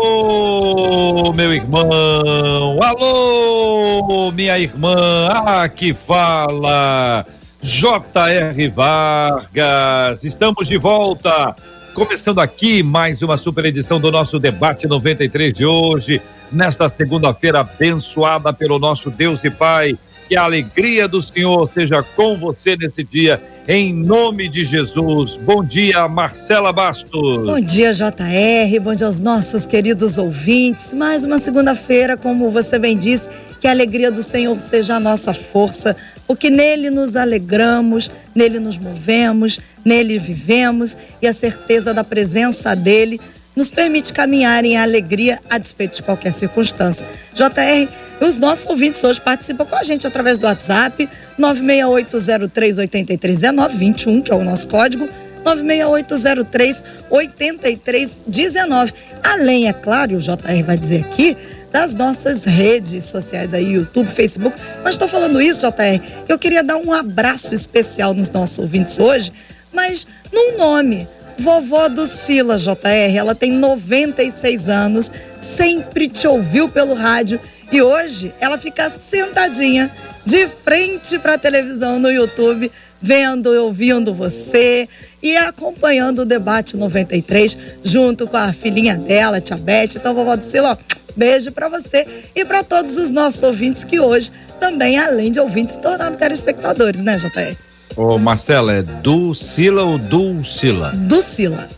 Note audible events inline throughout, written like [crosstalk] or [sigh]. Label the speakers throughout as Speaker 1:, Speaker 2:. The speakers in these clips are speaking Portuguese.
Speaker 1: Alô, meu irmão. Alô, minha irmã. Ah, que fala. J.R. Vargas. Estamos de volta Começando aqui mais uma super edição do nosso debate 93 de hoje, nesta segunda-feira abençoada pelo nosso Deus e Pai. Que a alegria do Senhor seja com você nesse dia, em nome de Jesus. Bom dia, Marcela Bastos.
Speaker 2: Bom dia, JR. Bom dia aos nossos queridos ouvintes. Mais uma segunda-feira, como você bem disse que a alegria do Senhor seja a nossa força, porque nele nos alegramos, nele nos movemos, nele vivemos e a certeza da presença dele nos permite caminhar em alegria a despeito de qualquer circunstância. JR, os nossos ouvintes hoje participam com a gente através do WhatsApp 96803831921, que é o nosso código 968038319. Além, é claro, o JR vai dizer aqui, das nossas redes sociais aí, YouTube, Facebook. Mas estou falando isso, JR, eu queria dar um abraço especial nos nossos ouvintes hoje, mas num nome. Vovó do Sila, JR, ela tem 96 anos, sempre te ouviu pelo rádio e hoje ela fica sentadinha de frente para a televisão no YouTube, vendo e ouvindo você e acompanhando o debate 93 junto com a filhinha dela, Tia Beth. Então, vovó do Sila, ó, Beijo para você e para todos os nossos ouvintes que hoje também, além de ouvintes, tornaram telespectadores, né, JR?
Speaker 1: Ô, Marcela, é Dulcila ou Dulcila?
Speaker 2: Dulcila.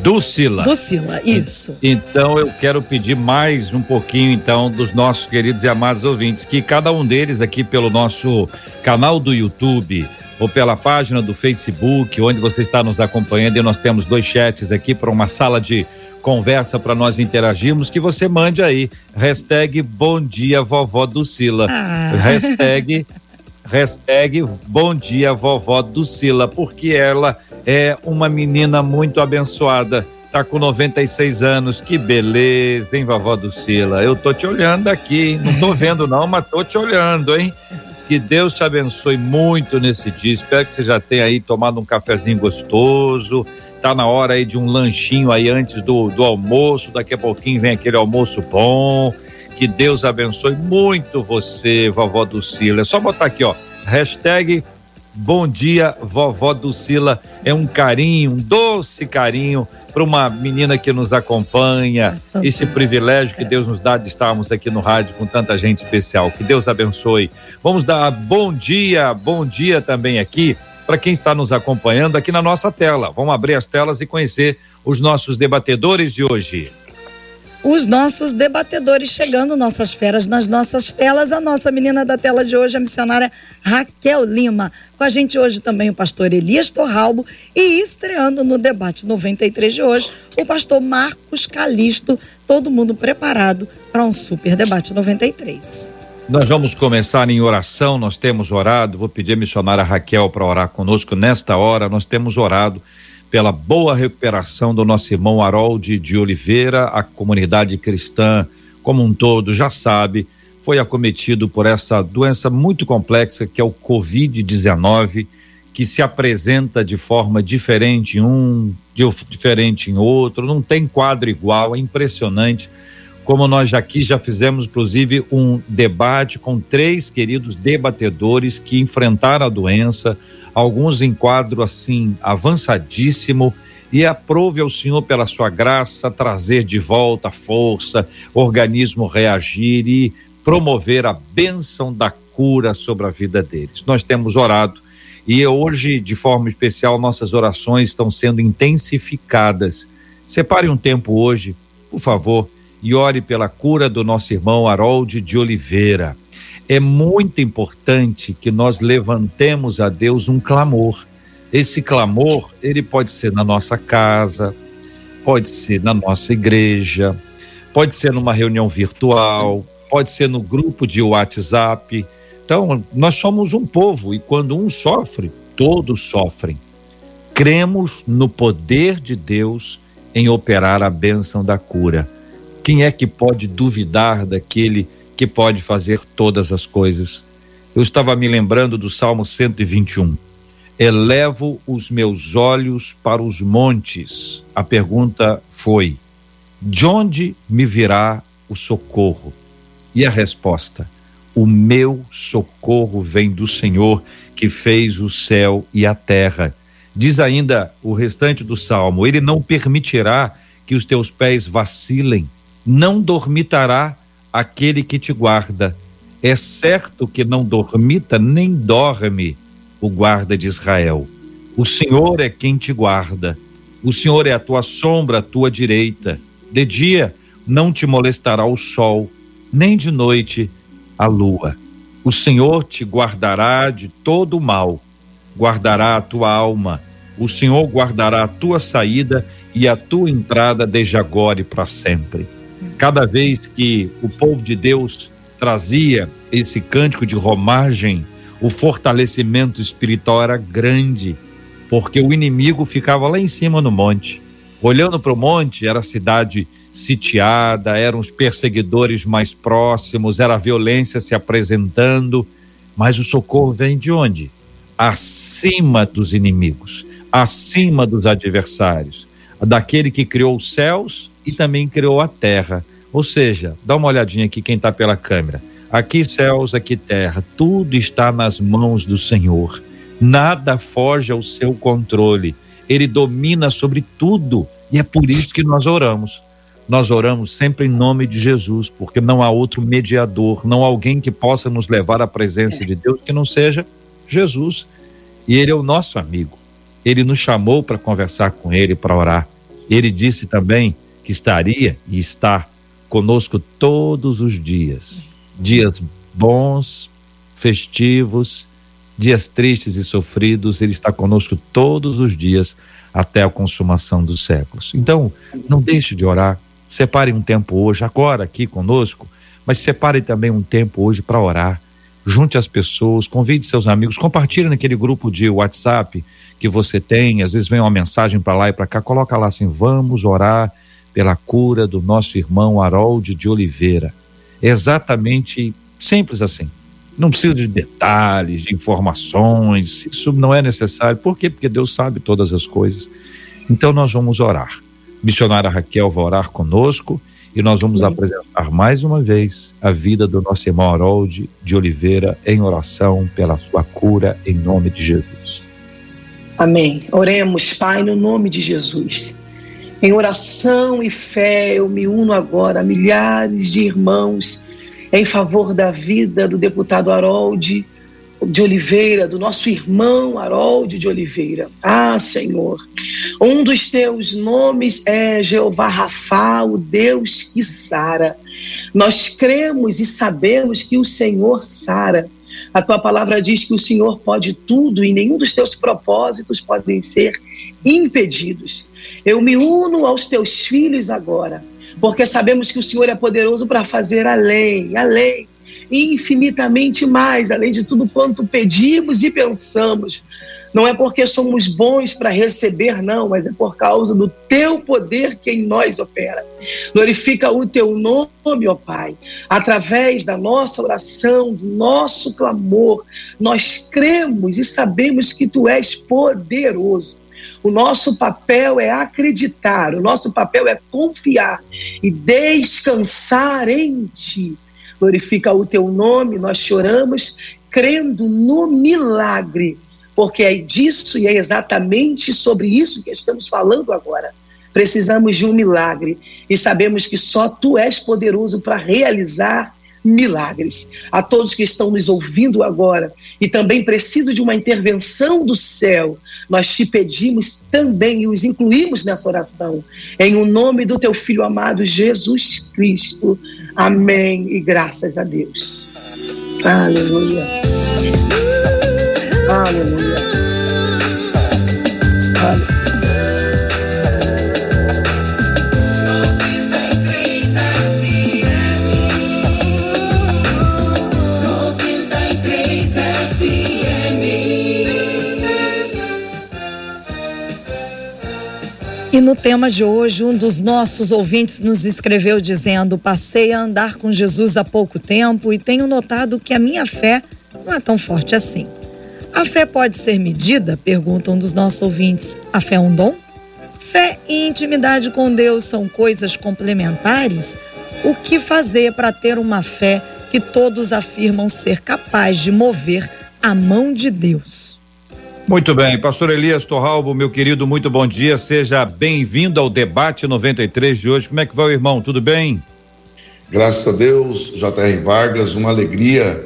Speaker 1: Dulcila.
Speaker 2: Dulcila, isso.
Speaker 1: Então eu quero pedir mais um pouquinho então dos nossos queridos e amados ouvintes que cada um deles aqui pelo nosso canal do YouTube ou pela página do Facebook, onde você está nos acompanhando e nós temos dois chats aqui para uma sala de conversa para nós interagirmos, que você mande aí, hashtag bom dia vovó Ducila, ah. hashtag, [laughs] hashtag bom dia vovó Ducila, porque ela é uma menina muito abençoada, tá com 96 anos, que beleza, hein vovó Ducila, eu tô te olhando aqui, não tô vendo não, mas tô te olhando, hein, que Deus te abençoe muito nesse dia. Espero que você já tenha aí tomado um cafezinho gostoso, tá na hora aí de um lanchinho aí antes do, do almoço, daqui a pouquinho vem aquele almoço bom. Que Deus abençoe muito você, vovó Ducila. É só botar aqui, ó, hashtag Bom dia, vovó Ducila. É um carinho, um doce carinho para uma menina que nos acompanha. Esse privilégio que Deus nos dá de estarmos aqui no rádio com tanta gente especial. Que Deus abençoe. Vamos dar bom dia, bom dia também aqui para quem está nos acompanhando aqui na nossa tela. Vamos abrir as telas e conhecer os nossos debatedores de hoje.
Speaker 2: Os nossos debatedores chegando, nossas feras nas nossas telas. A nossa menina da tela de hoje, a missionária Raquel Lima. Com a gente hoje também o pastor Elias Torralbo e estreando no debate 93 de hoje, o pastor Marcos Calisto. Todo mundo preparado para um super debate 93.
Speaker 1: Nós vamos começar em oração, nós temos orado, vou pedir a missionária Raquel para orar conosco nesta hora, nós temos orado pela boa recuperação do nosso irmão Harold de Oliveira, a comunidade cristã como um todo já sabe, foi acometido por essa doença muito complexa que é o Covid-19, que se apresenta de forma diferente em um, diferente em outro, não tem quadro igual, é impressionante como nós aqui já fizemos, inclusive, um debate com três queridos debatedores que enfrentaram a doença, alguns em quadro assim avançadíssimo, e aprove ao Senhor pela sua graça trazer de volta força, organismo reagir e promover a bênção da cura sobre a vida deles. Nós temos orado e hoje, de forma especial, nossas orações estão sendo intensificadas. Separe um tempo hoje, por favor e ore pela cura do nosso irmão Harold de Oliveira. É muito importante que nós levantemos a Deus um clamor. Esse clamor, ele pode ser na nossa casa, pode ser na nossa igreja, pode ser numa reunião virtual, pode ser no grupo de WhatsApp. Então, nós somos um povo e quando um sofre, todos sofrem. Cremos no poder de Deus em operar a bênção da cura. Quem é que pode duvidar daquele que pode fazer todas as coisas? Eu estava me lembrando do Salmo 121. Elevo os meus olhos para os montes. A pergunta foi: de onde me virá o socorro? E a resposta: o meu socorro vem do Senhor que fez o céu e a terra. Diz ainda o restante do salmo: Ele não permitirá que os teus pés vacilem, não dormitará aquele que te guarda. É certo que não dormita nem dorme o guarda de Israel. O Senhor é quem te guarda. O Senhor é a tua sombra, a tua direita. De dia não te molestará o sol, nem de noite a lua. O Senhor te guardará de todo o mal, guardará a tua alma. O Senhor guardará a tua saída e a tua entrada desde agora e para sempre. Cada vez que o povo de Deus trazia esse cântico de romagem, o fortalecimento espiritual era grande, porque o inimigo ficava lá em cima no monte. Olhando para o monte, era a cidade sitiada, eram os perseguidores mais próximos, era a violência se apresentando, mas o socorro vem de onde? Acima dos inimigos, acima dos adversários, daquele que criou os céus e também criou a terra. Ou seja, dá uma olhadinha aqui quem está pela câmera. Aqui céus, aqui terra, tudo está nas mãos do Senhor. Nada foge ao seu controle. Ele domina sobre tudo e é por isso que nós oramos. Nós oramos sempre em nome de Jesus, porque não há outro mediador, não há alguém que possa nos levar à presença de Deus que não seja Jesus. E Ele é o nosso amigo. Ele nos chamou para conversar com Ele, para orar. Ele disse também que estaria e está conosco todos os dias. Dias bons, festivos, dias tristes e sofridos, Ele está conosco todos os dias até a consumação dos séculos. Então, não deixe de orar. Separe um tempo hoje, agora aqui conosco, mas separe também um tempo hoje para orar. Junte as pessoas, convide seus amigos, compartilhe naquele grupo de WhatsApp que você tem, às vezes vem uma mensagem para lá e para cá, coloca lá assim: vamos orar pela cura do nosso irmão Harold de Oliveira. É exatamente simples assim. Não precisa de detalhes, de informações, isso não é necessário. Por quê? Porque Deus sabe todas as coisas. Então nós vamos orar. Missionária Raquel vai orar conosco e nós vamos Sim. apresentar mais uma vez a vida do nosso irmão Harold de Oliveira em oração pela sua cura, em nome de Jesus.
Speaker 3: Amém. Oremos, Pai, no nome de Jesus. Em oração e fé, eu me uno agora a milhares de irmãos em favor da vida do deputado Harold de Oliveira, do nosso irmão Harold de Oliveira. Ah, Senhor, um dos teus nomes é Jeová Rafa, o Deus que sara. Nós cremos e sabemos que o Senhor sara. A tua palavra diz que o Senhor pode tudo e nenhum dos teus propósitos podem ser impedidos. Eu me uno aos teus filhos agora, porque sabemos que o Senhor é poderoso para fazer além, além, infinitamente mais, além de tudo quanto pedimos e pensamos, não é porque somos bons para receber, não, mas é por causa do teu poder que em nós opera. Glorifica o teu nome, ó Pai, através da nossa oração, do nosso clamor. Nós cremos e sabemos que tu és poderoso. O nosso papel é acreditar, o nosso papel é confiar e descansar em ti. Glorifica o teu nome, nós choramos crendo no milagre porque é disso e é exatamente sobre isso que estamos falando agora. Precisamos de um milagre e sabemos que só tu és poderoso para realizar milagres. A todos que estão nos ouvindo agora e também precisam de uma intervenção do céu, nós te pedimos também e os incluímos nessa oração. Em o nome do teu filho amado Jesus Cristo. Amém e graças a Deus. Aleluia. Aleluia. Aleluia.
Speaker 2: No tema de hoje, um dos nossos ouvintes nos escreveu dizendo: Passei a andar com Jesus há pouco tempo e tenho notado que a minha fé não é tão forte assim. A fé pode ser medida? Perguntam um dos nossos ouvintes. A fé é um dom? Fé e intimidade com Deus são coisas complementares? O que fazer para ter uma fé que todos afirmam ser capaz de mover a mão de Deus?
Speaker 1: Muito bem, pastor Elias Torralbo, meu querido, muito bom dia. Seja bem-vindo ao debate 93 de hoje. Como é que vai, irmão? Tudo bem?
Speaker 4: Graças a Deus, J.R. Vargas, uma alegria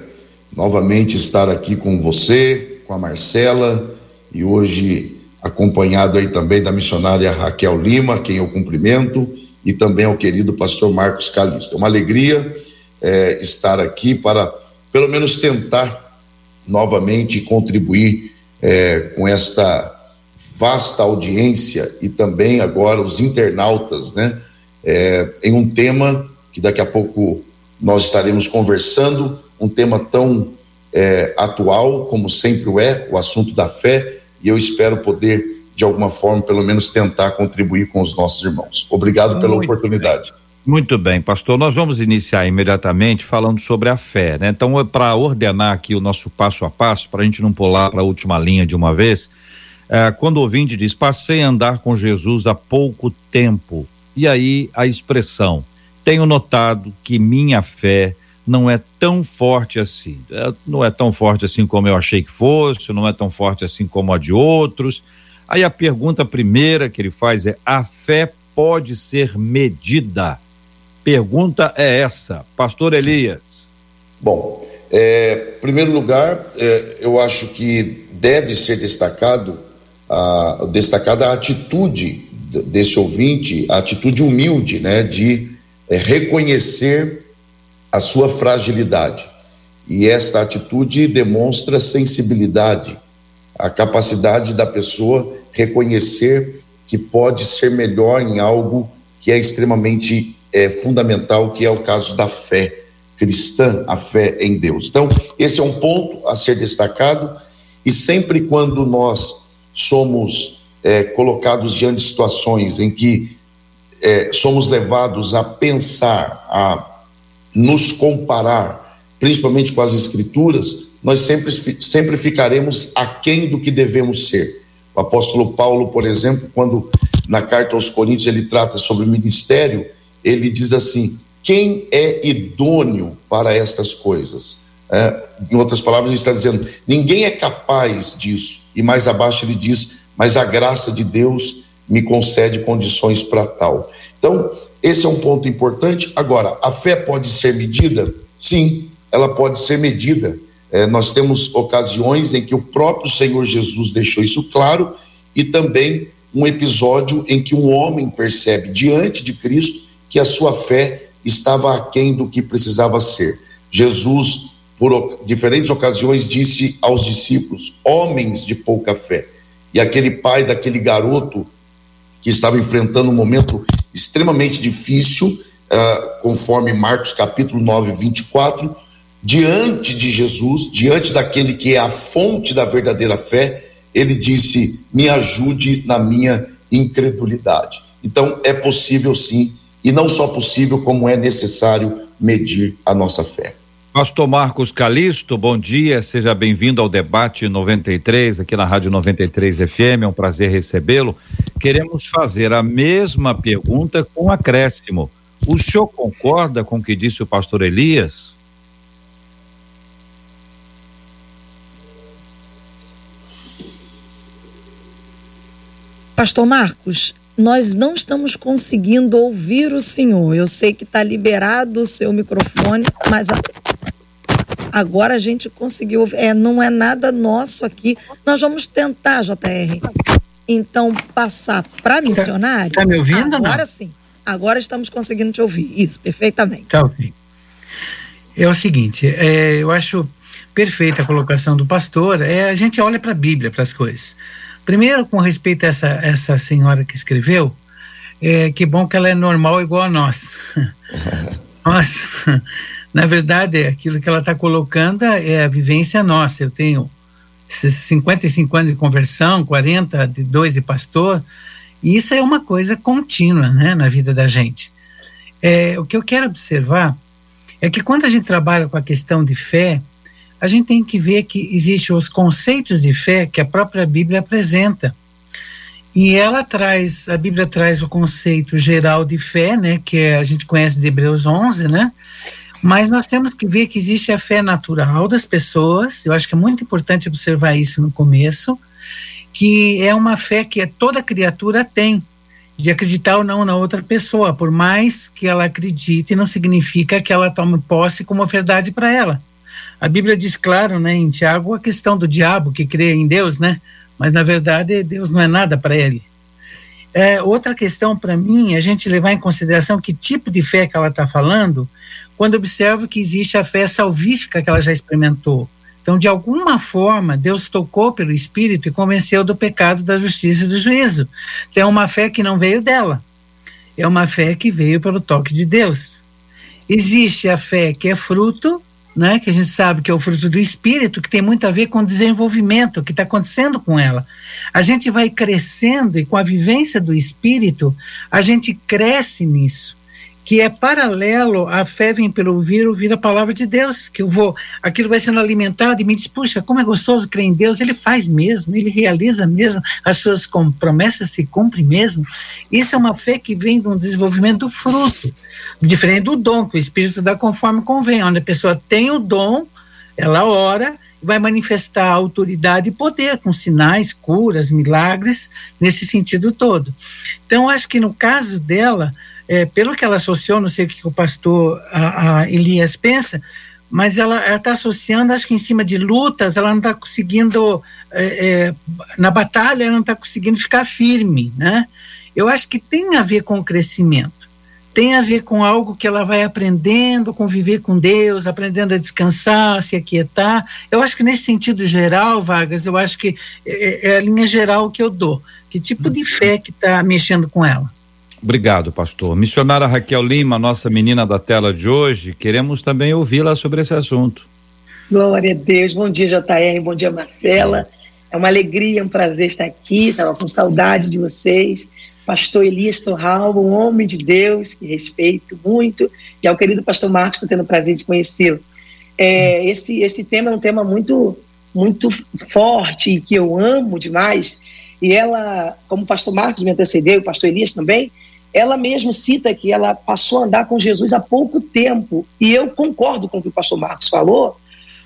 Speaker 4: novamente estar aqui com você, com a Marcela e hoje acompanhado aí também da missionária Raquel Lima, quem eu cumprimento, e também ao querido pastor Marcos Calista. É uma alegria é, estar aqui para, pelo menos, tentar novamente contribuir é, com esta vasta audiência e também agora os internautas, né, é, em um tema que daqui a pouco nós estaremos conversando, um tema tão é, atual como sempre o é, o assunto da fé, e eu espero poder, de alguma forma, pelo menos tentar contribuir com os nossos irmãos. Obrigado pela Muito oportunidade.
Speaker 1: Bem. Muito bem, pastor. Nós vamos iniciar imediatamente falando sobre a fé, né? Então, é para ordenar aqui o nosso passo a passo, para a gente não pular para a última linha de uma vez, é, quando o ouvinte diz: passei a andar com Jesus há pouco tempo. E aí a expressão: tenho notado que minha fé não é tão forte assim. É, não é tão forte assim como eu achei que fosse, não é tão forte assim como a de outros. Aí a pergunta primeira que ele faz é: a fé pode ser medida? Pergunta é essa, Pastor Elias.
Speaker 4: Bom, é, em primeiro lugar, é, eu acho que deve ser destacado a, destacada a atitude desse ouvinte, a atitude humilde, né, de é, reconhecer a sua fragilidade. E esta atitude demonstra sensibilidade, a capacidade da pessoa reconhecer que pode ser melhor em algo que é extremamente é, fundamental, que é o caso da fé cristã, a fé em Deus. Então, esse é um ponto a ser destacado, e sempre quando nós somos é, colocados diante de situações em que é, somos levados a pensar, a nos comparar, principalmente com as Escrituras, nós sempre, sempre ficaremos aquém do que devemos ser. O apóstolo Paulo, por exemplo, quando na carta aos Coríntios ele trata sobre o ministério, ele diz assim: quem é idôneo para estas coisas? É, em outras palavras, ele está dizendo: ninguém é capaz disso. E mais abaixo ele diz: mas a graça de Deus me concede condições para tal. Então, esse é um ponto importante. Agora, a fé pode ser medida? Sim, ela pode ser medida. É, nós temos ocasiões em que o próprio Senhor Jesus deixou isso claro e também um episódio em que um homem percebe diante de Cristo que a sua fé estava aquém do que precisava ser. Jesus, por diferentes ocasiões, disse aos discípulos: homens de pouca fé. E aquele pai daquele garoto que estava enfrentando um momento extremamente difícil, uh, conforme Marcos capítulo 9, 24, diante de Jesus, diante daquele que é a fonte da verdadeira fé, ele disse: Me ajude na minha incredulidade. Então, é possível sim e não só possível, como é necessário medir a nossa fé.
Speaker 1: Pastor Marcos Calisto, bom dia, seja bem-vindo ao debate 93 aqui na Rádio 93 FM, é um prazer recebê-lo. Queremos fazer a mesma pergunta com acréscimo. O senhor concorda com o que disse o pastor Elias?
Speaker 2: Pastor Marcos, nós não estamos conseguindo ouvir o senhor. Eu sei que está liberado o seu microfone, mas a... agora a gente conseguiu. É, não é nada nosso aqui. Nós vamos tentar, JR. Então, passar para missionário.
Speaker 5: Está tá me ouvindo?
Speaker 2: Agora não? sim. Agora estamos conseguindo te ouvir. Isso, perfeitamente.
Speaker 5: Tá ok. É o seguinte, é, eu acho perfeita a colocação do pastor. É, a gente olha para a Bíblia, para as coisas. Primeiro, com respeito a essa, essa senhora que escreveu, é, que bom que ela é normal igual a nós. [laughs] nós, [laughs] na verdade, aquilo que ela está colocando é a vivência nossa. Eu tenho 55 anos de conversão, 40 de dois de pastor, E isso é uma coisa contínua, né, na vida da gente. É, o que eu quero observar é que quando a gente trabalha com a questão de fé, a gente tem que ver que existem os conceitos de fé que a própria Bíblia apresenta. E ela traz, a Bíblia traz o conceito geral de fé, né, que é, a gente conhece de Hebreus 11, né? Mas nós temos que ver que existe a fé natural das pessoas, eu acho que é muito importante observar isso no começo, que é uma fé que toda criatura tem, de acreditar ou não na outra pessoa, por mais que ela acredite, não significa que ela tome posse como verdade para ela. A Bíblia diz claro, né, em Tiago, a questão do diabo que crê em Deus, né? Mas na verdade Deus não é nada para ele. É, outra questão para mim é a gente levar em consideração que tipo de fé que ela está falando, quando observa que existe a fé salvífica que ela já experimentou. Então, de alguma forma, Deus tocou pelo Espírito e convenceu do pecado, da justiça e do juízo. Então, é uma fé que não veio dela, é uma fé que veio pelo toque de Deus. Existe a fé que é fruto, né, que a gente sabe que é o fruto do Espírito, que tem muito a ver com o desenvolvimento que está acontecendo com ela. A gente vai crescendo e com a vivência do Espírito, a gente cresce nisso que é paralelo à fé vem pelo ouvir, ouvir a palavra de Deus, que eu vou, aquilo vai sendo alimentado e me diz, puxa, como é gostoso crer em Deus, ele faz mesmo, ele realiza mesmo, as suas promessas se cumprem mesmo. Isso é uma fé que vem de um desenvolvimento do fruto, diferente do dom, que o Espírito dá conforme convém, onde a pessoa tem o dom, ela ora, vai manifestar autoridade e poder com sinais, curas, milagres, nesse sentido todo. Então, acho que no caso dela, é, pelo que ela associou, não sei o que o pastor a, a Elias pensa, mas ela está associando, acho que em cima de lutas, ela não está conseguindo, é, é, na batalha, ela não está conseguindo ficar firme, né? Eu acho que tem a ver com o crescimento, tem a ver com algo que ela vai aprendendo, conviver com Deus, aprendendo a descansar, se aquietar. Eu acho que nesse sentido geral, Vargas, eu acho que é, é a linha geral que eu dou. Que tipo de fé que está mexendo com ela?
Speaker 1: Obrigado, pastor. Missionária Raquel Lima, nossa menina da tela de hoje, queremos também ouvi-la sobre esse assunto.
Speaker 3: Glória a Deus. Bom dia, JR. Bom dia, Marcela. É uma alegria, um prazer estar aqui. Estava com saudade de vocês. Pastor Elias Torral, um homem de Deus que respeito muito, e ao querido pastor Marcos, estou tendo o prazer de conhecê-lo. É, esse, esse tema é um tema muito, muito forte e que eu amo demais. E ela, como o pastor Marcos me antecedeu, o pastor Elias também, ela mesma cita que ela passou a andar com Jesus há pouco tempo. E eu concordo com o que o pastor Marcos falou,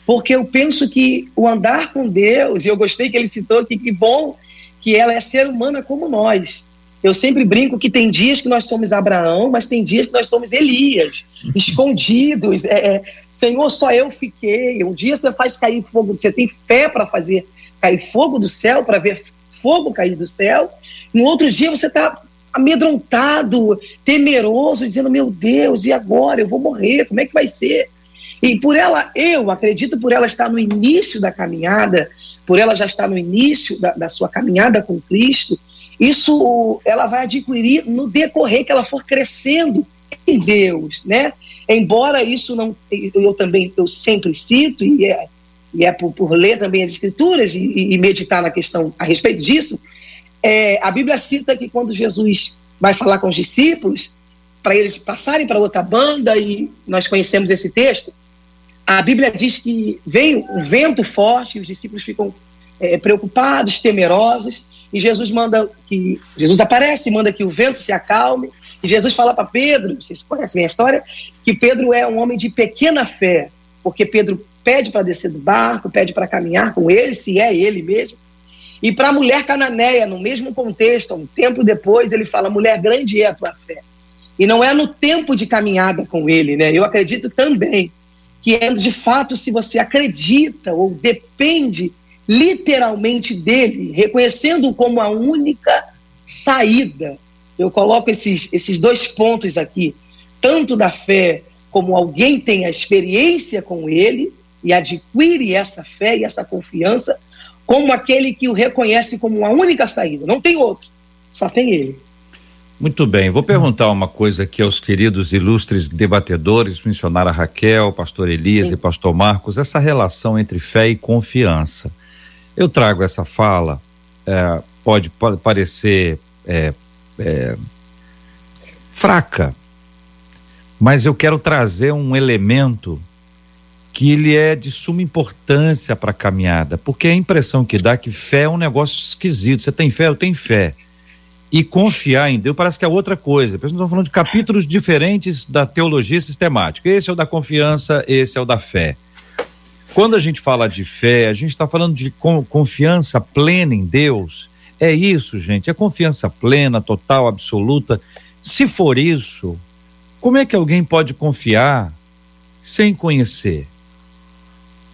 Speaker 3: porque eu penso que o andar com Deus, e eu gostei que ele citou que que bom que ela é ser humana como nós. Eu sempre brinco que tem dias que nós somos Abraão, mas tem dias que nós somos Elias, [laughs] escondidos. É, é, Senhor, só eu fiquei. Um dia você faz cair fogo, você tem fé para fazer cair fogo do céu, para ver fogo cair do céu. No outro dia você está amedrontado, temeroso, dizendo: Meu Deus, e agora? Eu vou morrer, como é que vai ser? E por ela, eu acredito, por ela estar no início da caminhada, por ela já estar no início da, da sua caminhada com Cristo, isso ela vai adquirir no decorrer que ela for crescendo em Deus, né? Embora isso não, eu também, eu sempre cito, e é, e é por, por ler também as escrituras e, e meditar na questão a respeito disso, é, a Bíblia cita que quando Jesus vai falar com os discípulos, para eles passarem para outra banda, e nós conhecemos esse texto, a Bíblia diz que veio um vento forte, os discípulos ficam é, preocupados, temerosos, e Jesus manda que Jesus aparece, manda que o vento se acalme, e Jesus fala para Pedro, vocês conhecem a história, que Pedro é um homem de pequena fé, porque Pedro pede para descer do barco, pede para caminhar com ele, se é ele mesmo, e para a mulher cananeia, no mesmo contexto, um tempo depois, ele fala: mulher, grande é a tua fé. E não é no tempo de caminhada com ele, né? Eu acredito também que é de fato se você acredita ou depende literalmente dele, reconhecendo-o como a única saída. Eu coloco esses, esses dois pontos aqui, tanto da fé como alguém tem a experiência com ele e adquire essa fé e essa confiança, como aquele que o reconhece como a única saída. Não tem outro, só tem ele.
Speaker 1: Muito bem, vou perguntar uma coisa aqui aos queridos ilustres debatedores, missionária Raquel, pastor Elias Sim. e pastor Marcos, essa relação entre fé e confiança. Eu trago essa fala, é, pode, parecer é, é, fraca. Mas eu quero trazer um elemento que ele é de suma importância para a caminhada, porque a impressão que dá é que fé é um negócio esquisito. Você tem fé? Eu tenho fé. E confiar em Deus parece que é outra coisa. Nós estamos falando de capítulos diferentes da teologia sistemática. Esse é o da confiança, esse é o da fé. Quando a gente fala de fé, a gente está falando de confiança plena em Deus. É isso, gente, é confiança plena, total, absoluta. Se for isso, como é que alguém pode confiar sem conhecer?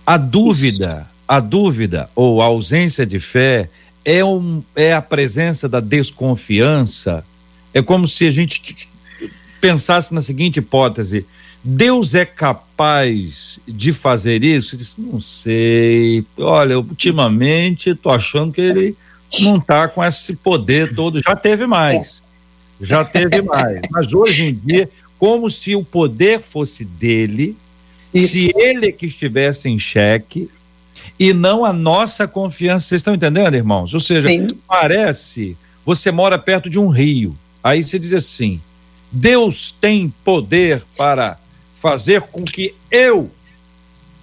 Speaker 1: A dúvida, a dúvida ou a ausência de fé é, um, é a presença da desconfiança. É como se a gente pensasse na seguinte hipótese: Deus é capaz de fazer isso? disse, não sei. Olha, ultimamente estou achando que ele não está com esse poder todo. Já teve mais. Já teve mais. Mas hoje em dia, como se o poder fosse dele isso. Se ele que estivesse em xeque e não a nossa confiança. Vocês estão entendendo, irmãos? Ou seja, Sim. parece você mora perto de um rio. Aí você diz assim: Deus tem poder para fazer com que eu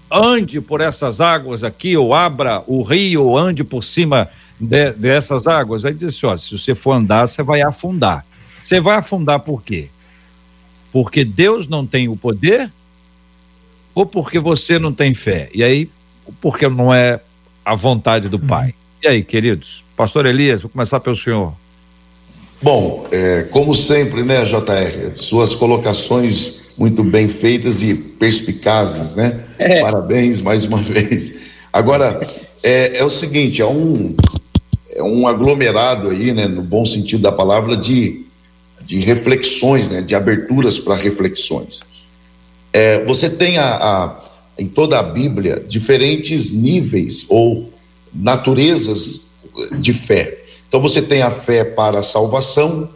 Speaker 1: ande por essas águas aqui, ou abra o rio, ou ande por cima de, dessas águas. Aí diz assim: ó, se você for andar, você vai afundar. Você vai afundar por quê? Porque Deus não tem o poder ou porque você não tem fé? E aí, porque não é a vontade do Pai? E aí, queridos? Pastor Elias, vou começar pelo senhor.
Speaker 4: Bom, é, como sempre, né, JR? Suas colocações muito bem feitas e perspicazes, né? É. Parabéns mais uma [laughs] vez. Agora, é, é, o seguinte: é um, é um aglomerado aí, né, no bom sentido da palavra, de, de reflexões, né, de aberturas para reflexões. É, você tem a, a, em toda a Bíblia diferentes níveis ou naturezas de fé. Então você tem a fé para a salvação,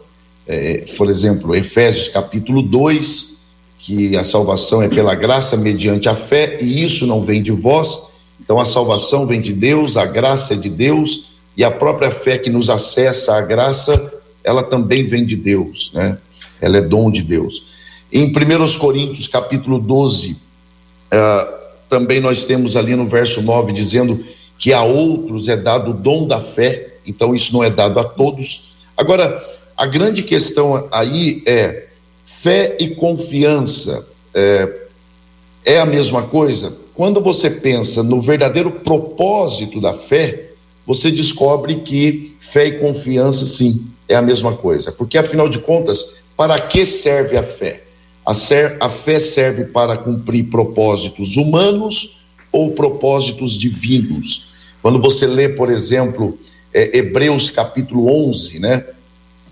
Speaker 4: é, por exemplo, Efésios capítulo 2, que a salvação é pela graça mediante a fé, e isso não vem de vós. Então a salvação vem de Deus, a graça é de Deus, e a própria fé que nos acessa à graça, ela também vem de Deus, né? Ela é dom de Deus. Em 1 Coríntios, capítulo 12, uh, ah, também nós temos ali no verso 9 dizendo que a outros é dado o dom da fé, então isso não é dado a todos. Agora, a grande questão aí é fé e confiança. É, é a mesma coisa? Quando você pensa no verdadeiro propósito da fé, você descobre que fé e confiança, sim, é a mesma coisa. Porque, afinal de contas, para que serve a fé? A, ser, a fé serve para cumprir propósitos humanos ou propósitos divinos. Quando você lê, por exemplo, é, Hebreus capítulo 11, né,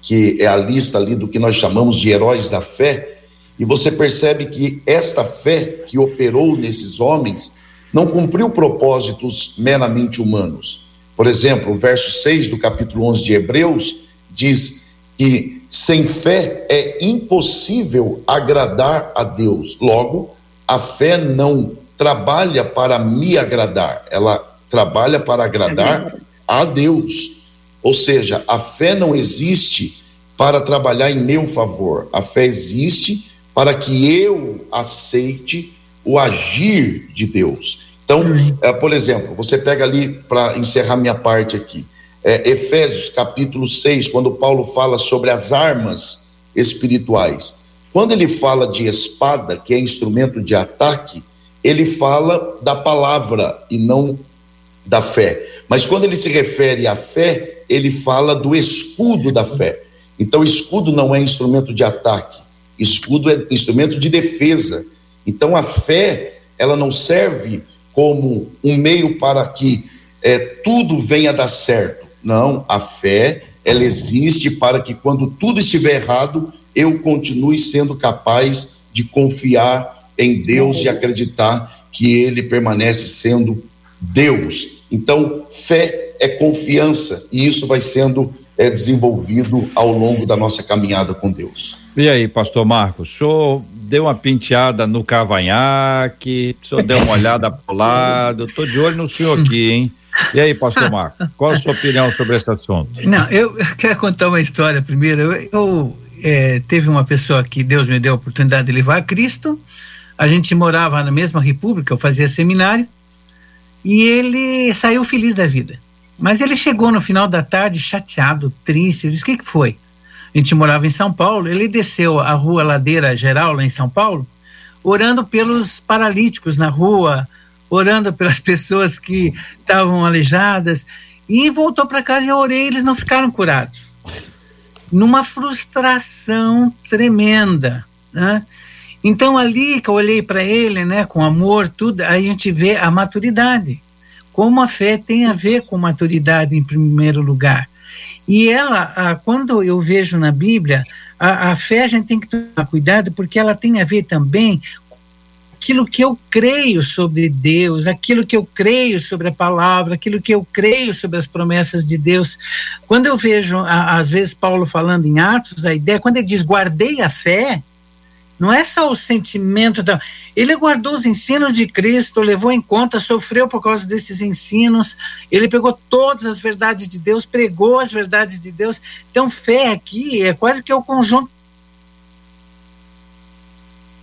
Speaker 4: que é a lista ali do que nós chamamos de heróis da fé, e você percebe que esta fé que operou nesses homens não cumpriu propósitos meramente humanos. Por exemplo, o verso 6 do capítulo 11 de Hebreus diz que sem fé é impossível agradar a Deus. Logo, a fé não trabalha para me agradar, ela trabalha para agradar a Deus. Ou seja, a fé não existe para trabalhar em meu favor, a fé existe para que eu aceite o agir de Deus. Então, é, por exemplo, você pega ali, para encerrar minha parte aqui, é, Efésios capítulo 6, quando Paulo fala sobre as armas espirituais. Quando ele fala de espada, que é instrumento de ataque, ele fala da palavra e não da fé. Mas quando ele se refere à fé, ele fala do escudo da fé. Então, escudo não é instrumento de ataque, escudo é instrumento de defesa. Então, a fé, ela não serve como um meio para que é, tudo venha dar certo. Não, a fé, ela existe para que quando tudo estiver errado, eu continue sendo capaz de confiar em Deus e acreditar que ele permanece sendo Deus. Então, fé é confiança e isso vai sendo é, desenvolvido ao longo da nossa caminhada com Deus.
Speaker 1: E aí, pastor Marcos, o senhor deu uma penteada no cavanhaque, o senhor deu uma olhada para o lado, estou de olho no senhor aqui, hein? E aí, pastor Marco, qual a sua opinião sobre esse assunto?
Speaker 5: Não, eu, eu quero contar uma história primeiro. Eu, eu é, teve uma pessoa que Deus me deu a oportunidade de levar a Cristo. A gente morava na mesma república, eu fazia seminário, e ele saiu feliz da vida. Mas ele chegou no final da tarde chateado, triste. Eu disse: O que, que foi? A gente morava em São Paulo. Ele desceu a rua Ladeira Geral, lá em São Paulo, orando pelos paralíticos na rua, orando pelas [laughs] pessoas que estavam aleijadas. E voltou para casa e eu orei, eles não ficaram curados. Numa frustração tremenda. Né? Então, ali que eu olhei para ele, né, com amor, tudo, a gente vê a maturidade como a fé tem a ver com maturidade em primeiro lugar. E ela, quando eu vejo na Bíblia, a, a fé a gente tem que tomar cuidado porque ela tem a ver também com aquilo que eu creio sobre Deus, aquilo que eu creio sobre a palavra, aquilo que eu creio sobre as promessas de Deus. Quando eu vejo, às vezes, Paulo falando em Atos, a ideia, quando ele diz guardei a fé, não é só o sentimento da. Ele guardou os ensinos de Cristo, levou em conta, sofreu por causa desses ensinos. Ele pegou todas as verdades de Deus, pregou as verdades de Deus. Então, fé aqui é quase que o conjunto.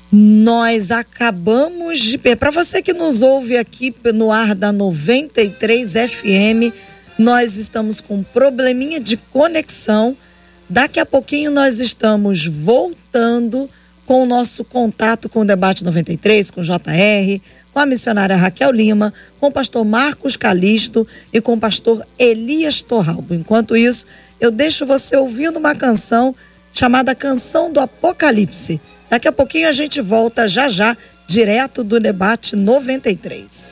Speaker 6: Nós acabamos de. Para você que nos ouve aqui no ar da 93 FM, nós estamos com um probleminha de conexão. Daqui a pouquinho nós estamos voltando com o nosso contato com o Debate 93, com o JR, com a missionária Raquel Lima, com o pastor Marcos Calisto e com o pastor Elias Torralbo. Enquanto isso, eu deixo você ouvindo uma canção chamada Canção do Apocalipse. Daqui a pouquinho a gente volta já já, direto do Debate 93.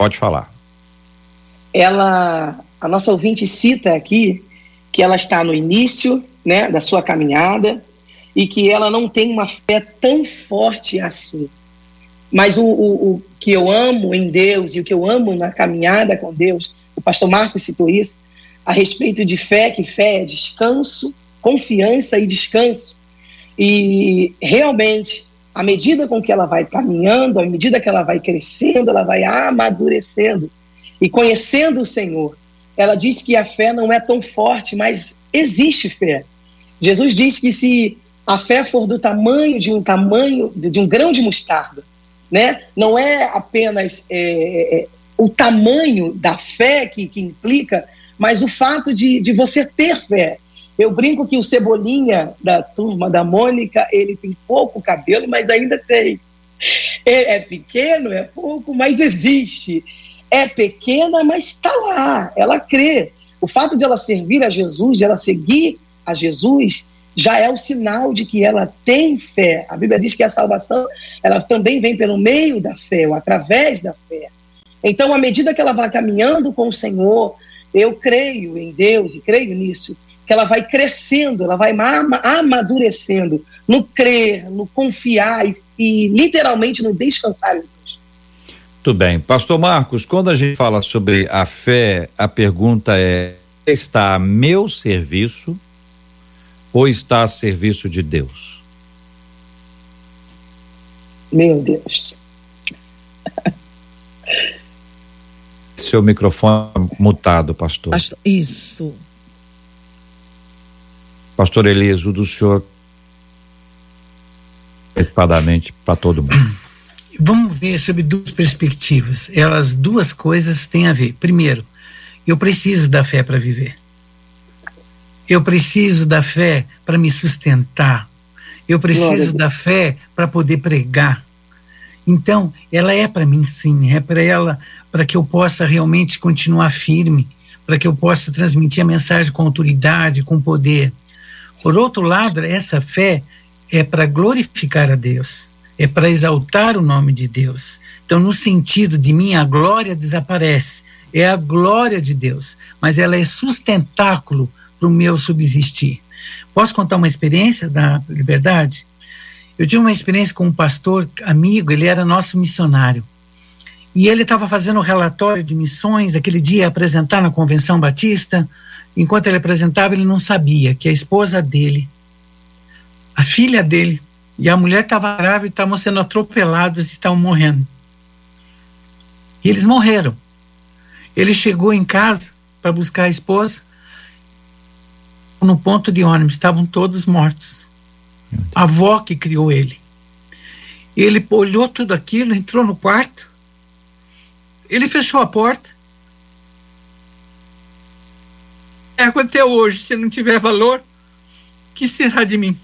Speaker 1: Pode falar.
Speaker 3: Ela, a nossa ouvinte cita aqui que ela está no início né, da sua caminhada e que ela não tem uma fé tão forte assim. Mas o, o, o, que eu amo em Deus e o que eu amo na caminhada com Deus, o pastor Marcos citou isso, a respeito de fé, que fé é descanso, confiança e descanso. E realmente à medida com que ela vai caminhando, à medida que ela vai crescendo, ela vai amadurecendo e conhecendo o Senhor. Ela diz que a fé não é tão forte, mas existe fé. Jesus disse que se a fé for do tamanho de um tamanho de um grão de mostarda, né? Não é apenas é, é, é, o tamanho da fé que, que implica, mas o fato de, de você ter fé, eu brinco que o Cebolinha da turma da Mônica, ele tem pouco cabelo, mas ainda tem. é, é pequeno, é pouco, mas existe. É pequena, mas está lá. Ela crê. O fato de ela servir a Jesus, de ela seguir a Jesus, já é o sinal de que ela tem fé. A Bíblia diz que a salvação ela também vem pelo meio da fé, ou através da fé. Então, à medida que ela vai caminhando com o Senhor, eu creio em Deus e creio nisso, que ela vai crescendo, ela vai amadurecendo no crer, no confiar e, e literalmente no descansar em Deus.
Speaker 1: Tudo bem. Pastor Marcos, quando a gente fala sobre a fé, a pergunta é: está a meu serviço ou está a serviço de Deus?
Speaker 3: Meu Deus.
Speaker 1: Seu microfone mutado, pastor. pastor
Speaker 2: isso.
Speaker 1: Pastor Elias, o do senhor espadamente para todo mundo. [clears throat]
Speaker 5: Vamos ver sobre duas perspectivas. Elas duas coisas têm a ver. Primeiro, eu preciso da fé para viver. Eu preciso da fé para me sustentar. Eu preciso da fé para poder pregar. Então, ela é para mim sim, é para ela, para que eu possa realmente continuar firme, para que eu possa transmitir a mensagem com autoridade, com poder. Por outro lado, essa fé é para glorificar a Deus, é para exaltar o nome de Deus. Então, no sentido de minha glória desaparece, é a glória de Deus, mas ela é sustentáculo para o meu subsistir. Posso contar uma experiência da liberdade? Eu tive uma experiência com um pastor amigo, ele era nosso missionário. E ele estava fazendo um relatório de missões, aquele dia apresentar na Convenção Batista. Enquanto ele apresentava, ele não sabia que a esposa dele, a filha dele e a mulher estava grávida estavam sendo atropelados e estavam morrendo. E eles morreram. Ele chegou em casa para buscar a esposa. No ponto de ônibus estavam todos mortos. A avó que criou ele. Ele olhou tudo aquilo, entrou no quarto. Ele fechou a porta. É, até hoje, se não tiver valor, que será de mim?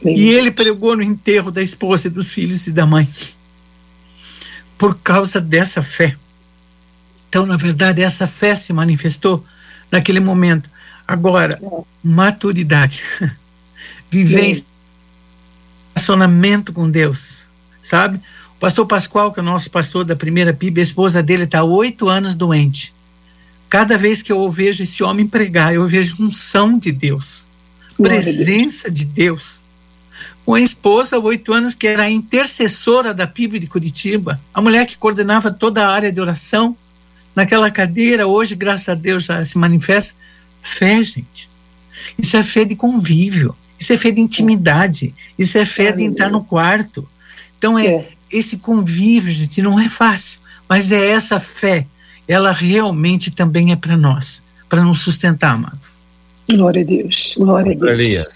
Speaker 5: Sim. E ele pregou no enterro da esposa e dos filhos e da mãe. Por causa dessa fé. Então, na verdade, essa fé se manifestou naquele momento. Agora, maturidade. [laughs] vivência, relacionamento com Deus, sabe? O pastor Pascoal, que é o nosso pastor da primeira PIB, a esposa dele está oito anos doente. Cada vez que eu vejo esse homem pregar, eu vejo unção de Deus, presença de Deus. Uma esposa, oito anos, que era a intercessora da PIB de Curitiba, a mulher que coordenava toda a área de oração, naquela cadeira, hoje, graças a Deus, já se manifesta. Fé, gente. Isso é fé de convívio. Isso é fé de intimidade, isso é fé de entrar no quarto. Então é, é, esse convívio, gente, não é fácil, mas é essa fé, ela realmente também é para nós, para nos sustentar, amado.
Speaker 3: Glória a Deus, glória a Deus.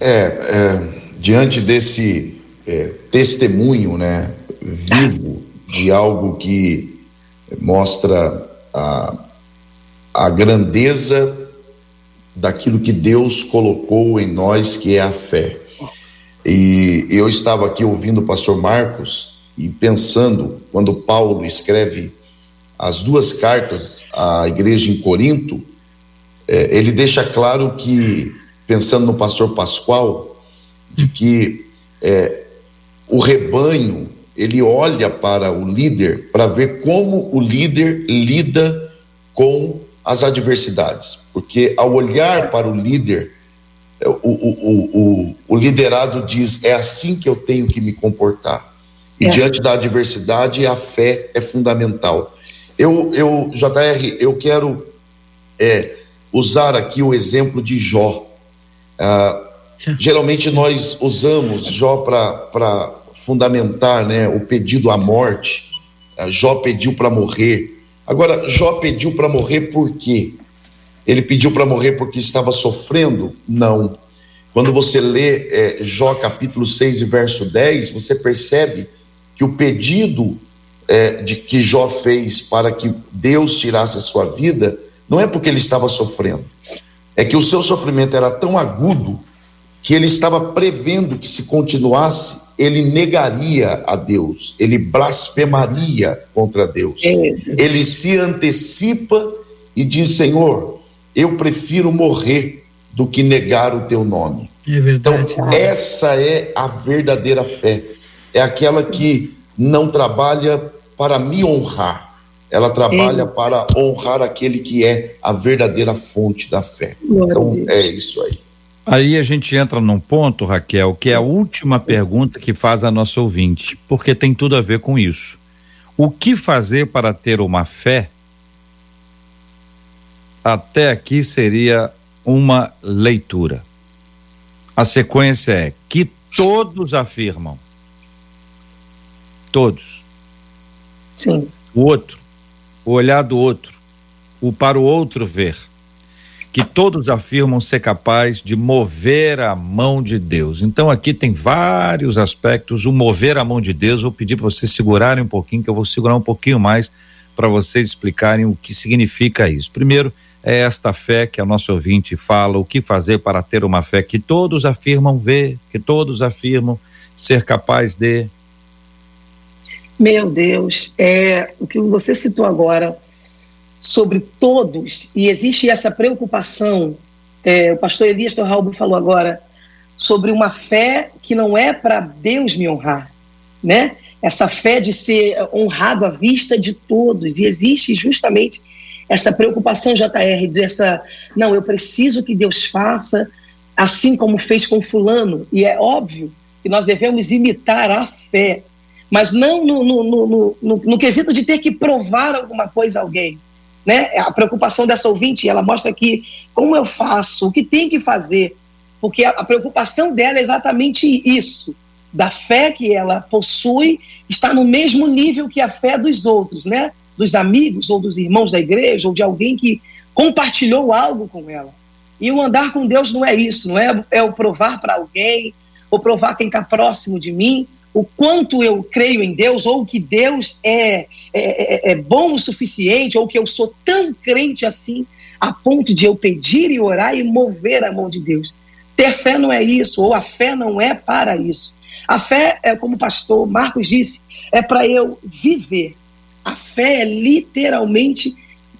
Speaker 4: É, é diante desse é, testemunho, né, vivo de algo que mostra a, a grandeza daquilo que Deus colocou em nós, que é a fé. E eu estava aqui ouvindo o pastor Marcos e pensando, quando Paulo escreve as duas cartas à igreja em Corinto, é, ele deixa claro que, pensando no pastor Pascoal, de que é, o rebanho ele olha para o líder para ver como o líder lida com as adversidades, porque ao olhar para o líder, é, o, o, o, o liderado diz: é assim que eu tenho que me comportar. E é. diante da adversidade, a fé é fundamental. Eu, eu JR, eu quero é, usar aqui o exemplo de Jó. Ah, geralmente nós usamos Jó para fundamentar né, o pedido à morte. Ah, Jó pediu para morrer. Agora, Jó pediu para morrer por quê? Ele pediu para morrer porque estava sofrendo? Não. Quando você lê é, Jó capítulo 6 e verso 10, você percebe que o pedido é, de que Jó fez para que Deus tirasse a sua vida não é porque ele estava sofrendo, é que o seu sofrimento era tão agudo que ele estava prevendo que se continuasse, ele negaria a Deus, ele blasfemaria contra Deus. É. Ele se antecipa e diz: Senhor, eu prefiro morrer do que negar o teu nome.
Speaker 5: É verdade.
Speaker 4: Então, essa é a verdadeira fé. É aquela que não trabalha para me honrar, ela trabalha Sim. para honrar aquele que é a verdadeira fonte da fé. Então, é isso aí.
Speaker 1: Aí a gente entra num ponto, Raquel, que é a última pergunta que faz a nossa ouvinte, porque tem tudo a ver com isso. O que fazer para ter uma fé? Até aqui seria uma leitura. A sequência é que todos afirmam. Todos.
Speaker 2: Sim.
Speaker 1: O outro, o olhar do outro, o para o outro ver que todos afirmam ser capaz de mover a mão de Deus. Então aqui tem vários aspectos. O mover a mão de Deus, vou pedir para vocês segurarem um pouquinho, que eu vou segurar um pouquinho mais para vocês explicarem o que significa isso. Primeiro, é esta fé que a nossa ouvinte fala, o que fazer para ter uma fé que todos afirmam ver, que todos afirmam ser capaz de.
Speaker 3: Meu Deus, é o que você citou agora sobre todos, e existe essa preocupação, é, o pastor Elias Torralbo falou agora, sobre uma fé que não é para Deus me honrar, né? Essa fé de ser honrado à vista de todos, e existe justamente essa preocupação, JR, dessa, não, eu preciso que Deus faça assim como fez com fulano, e é óbvio que nós devemos imitar a fé, mas não no, no, no, no, quesito de ter que provar alguma coisa a alguém, né? A preocupação dessa ouvinte, ela mostra aqui como eu faço, o que tem que fazer, porque a, a preocupação dela é exatamente isso, da fé que ela possui, está no mesmo nível que a fé dos outros, né? Dos amigos ou dos irmãos da igreja ou de alguém que compartilhou algo com ela. E o andar com Deus não é isso, não é, é o provar para alguém, ou provar quem está próximo de mim, o quanto eu creio em Deus, ou que Deus é, é, é, é, bom o suficiente, ou que eu sou tão crente assim, a ponto de eu pedir e orar e mover a mão de Deus. Ter fé não é isso, ou a fé não é para isso. A fé, é como o pastor Marcos disse, é para eu viver. A fé é literalmente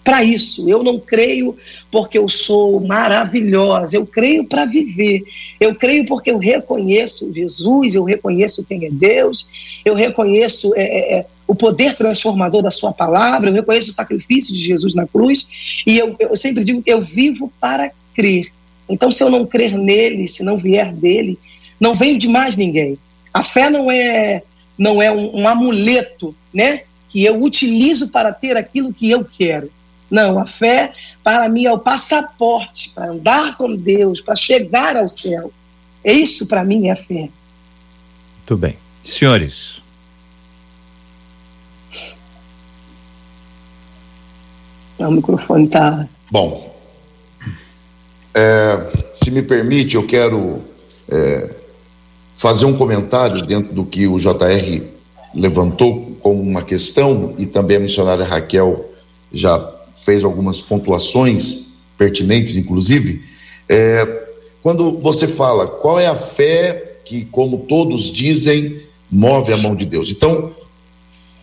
Speaker 3: para isso. Eu não creio porque eu sou maravilhosa, eu creio para viver. Eu creio porque eu reconheço Jesus, eu reconheço quem é Deus, eu reconheço é, é, é, o poder transformador da Sua palavra, eu reconheço o sacrifício de Jesus na cruz, e eu, eu sempre digo eu vivo para crer. Então, se eu não crer nele, se não vier dele, não venho de mais ninguém. A fé não é, não é um, um amuleto, né? Que eu utilizo para ter aquilo que eu quero. Não, a fé para mim é o passaporte para andar com Deus, para chegar ao céu. É isso para mim é a fé.
Speaker 1: Muito bem. Senhores.
Speaker 3: O microfone está.
Speaker 4: Bom, é, se me permite, eu quero é, fazer um comentário dentro do que o JR levantou como uma questão e também a missionária Raquel já fez algumas pontuações pertinentes, inclusive. É, quando você fala qual é a fé que, como todos dizem, move a mão de Deus. Então,